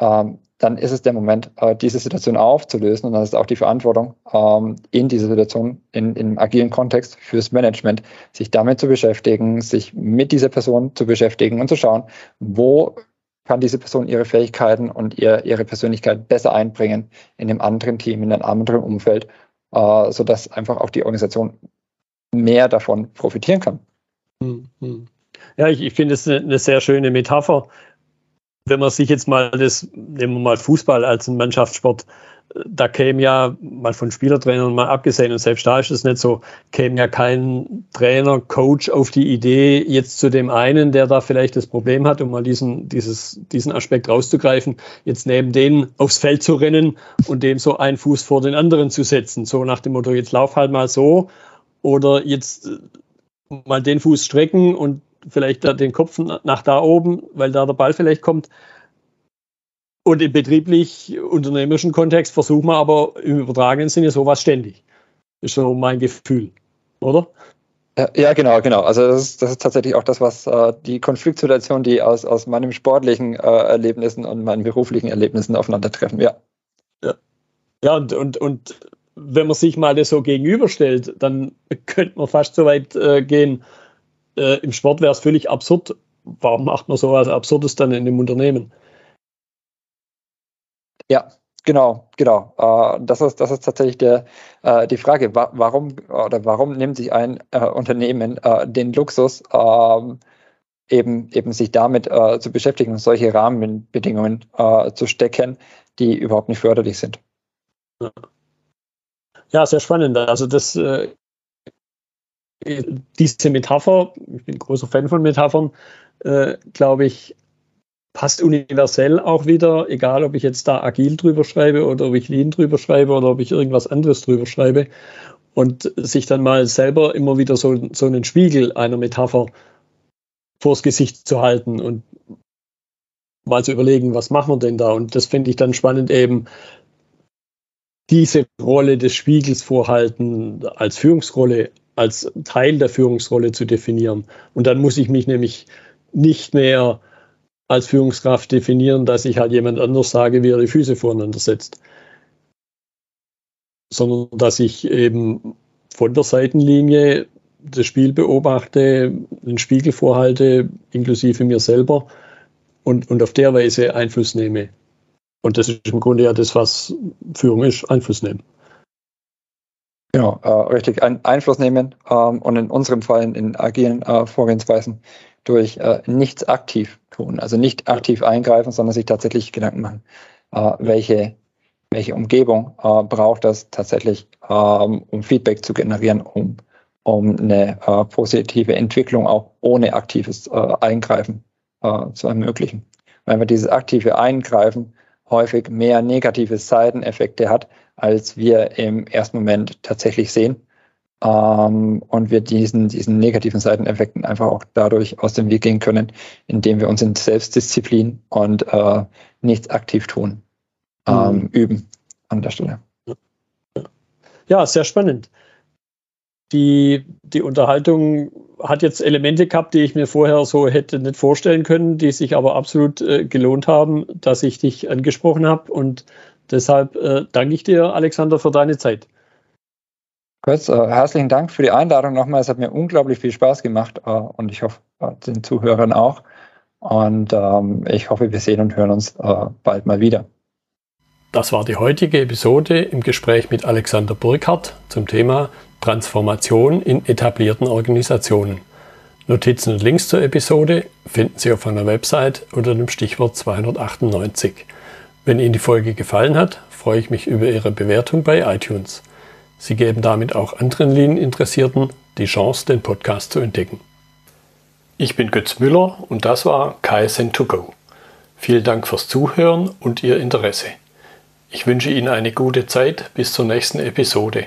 ähm, dann ist es der Moment, äh, diese Situation aufzulösen. Und dann ist auch die Verantwortung ähm, in dieser Situation, in, im agilen Kontext fürs Management, sich damit zu beschäftigen, sich mit dieser Person zu beschäftigen und zu schauen, wo kann diese Person ihre Fähigkeiten und ihr, ihre Persönlichkeit besser einbringen in einem anderen Team, in einem anderen Umfeld, äh, sodass einfach auch die Organisation mehr davon profitieren kann. Hm, hm. Ja, ich, ich finde es eine, eine sehr schöne Metapher wenn man sich jetzt mal das, nehmen wir mal Fußball als einen Mannschaftssport, da käme ja mal von Spielertrainern mal abgesehen und selbst da ist es nicht so, käme ja kein Trainer, Coach auf die Idee, jetzt zu dem einen, der da vielleicht das Problem hat, um mal diesen, dieses, diesen Aspekt rauszugreifen, jetzt neben den aufs Feld zu rennen und dem so einen Fuß vor den anderen zu setzen. So nach dem Motto, jetzt lauf halt mal so oder jetzt mal den Fuß strecken und vielleicht den Kopf nach da oben, weil da der Ball vielleicht kommt. Und im betrieblich-unternehmerischen Kontext versuchen wir aber im übertragenen Sinne sowas ständig. Ist so mein Gefühl, oder? Ja, genau, genau. Also das ist, das ist tatsächlich auch das, was äh, die Konfliktsituation, die aus, aus meinen sportlichen äh, Erlebnissen und meinen beruflichen Erlebnissen aufeinandertreffen, ja. Ja, ja und, und, und wenn man sich mal das so gegenüberstellt, dann könnte man fast so weit äh, gehen, äh, Im Sport wäre es völlig absurd. Warum macht man sowas Absurdes dann in einem Unternehmen? Ja, Genau, genau. Äh, das, ist, das ist tatsächlich der, äh, die Frage, warum oder warum nimmt sich ein äh, Unternehmen den Luxus, ähm, eben, eben sich damit zu beschäftigen und solche Rahmenbedingungen zu stecken, die überhaupt nicht förderlich sind. Ja, sehr spannend. Also das diese Metapher, ich bin großer Fan von Metaphern, äh, glaube ich, passt universell auch wieder, egal ob ich jetzt da agil drüber schreibe oder ob ich Lean drüber schreibe oder ob ich irgendwas anderes drüber schreibe. Und sich dann mal selber immer wieder so, so einen Spiegel einer Metapher vors Gesicht zu halten und mal zu überlegen, was machen wir denn da? Und das finde ich dann spannend eben, diese Rolle des Spiegels vorhalten als Führungsrolle als Teil der Führungsrolle zu definieren. Und dann muss ich mich nämlich nicht mehr als Führungskraft definieren, dass ich halt jemand anders sage, wie er die Füße voreinander setzt. Sondern dass ich eben von der Seitenlinie das Spiel beobachte, den Spiegel vorhalte, inklusive mir selber und, und auf der Weise Einfluss nehme. Und das ist im Grunde ja das, was Führung ist, Einfluss nehmen. Genau, äh, richtig ein, Einfluss nehmen ähm, und in unserem Fall in, in agilen äh, Vorgehensweisen durch äh, nichts aktiv tun. Also nicht aktiv eingreifen, sondern sich tatsächlich Gedanken machen, äh, welche, welche Umgebung äh, braucht das tatsächlich, ähm, um Feedback zu generieren, um, um eine äh, positive Entwicklung auch ohne aktives Eingreifen zu ermöglichen. Wenn wir dieses aktive Eingreifen häufig mehr negative Seiteneffekte hat, als wir im ersten Moment tatsächlich sehen. Ähm, und wir diesen, diesen negativen Seiteneffekten einfach auch dadurch aus dem Weg gehen können, indem wir uns in Selbstdisziplin und äh, nichts aktiv tun, ähm, mhm. üben an der Stelle. Ja, sehr spannend. Die, die Unterhaltung hat jetzt Elemente gehabt, die ich mir vorher so hätte nicht vorstellen können, die sich aber absolut äh, gelohnt haben, dass ich dich angesprochen habe. Und deshalb äh, danke ich dir, Alexander, für deine Zeit. Kurz, äh, herzlichen Dank für die Einladung nochmal. Es hat mir unglaublich viel Spaß gemacht äh, und ich hoffe, äh, den Zuhörern auch. Und ähm, ich hoffe, wir sehen und hören uns äh, bald mal wieder. Das war die heutige Episode im Gespräch mit Alexander Burkhardt zum Thema Transformation in etablierten Organisationen. Notizen und Links zur Episode finden Sie auf meiner Website unter dem Stichwort 298. Wenn Ihnen die Folge gefallen hat, freue ich mich über Ihre Bewertung bei iTunes. Sie geben damit auch anderen Lean-Interessierten die Chance, den Podcast zu entdecken. Ich bin Götz Müller und das war KSN2Go. Vielen Dank fürs Zuhören und Ihr Interesse. Ich wünsche Ihnen eine gute Zeit bis zur nächsten Episode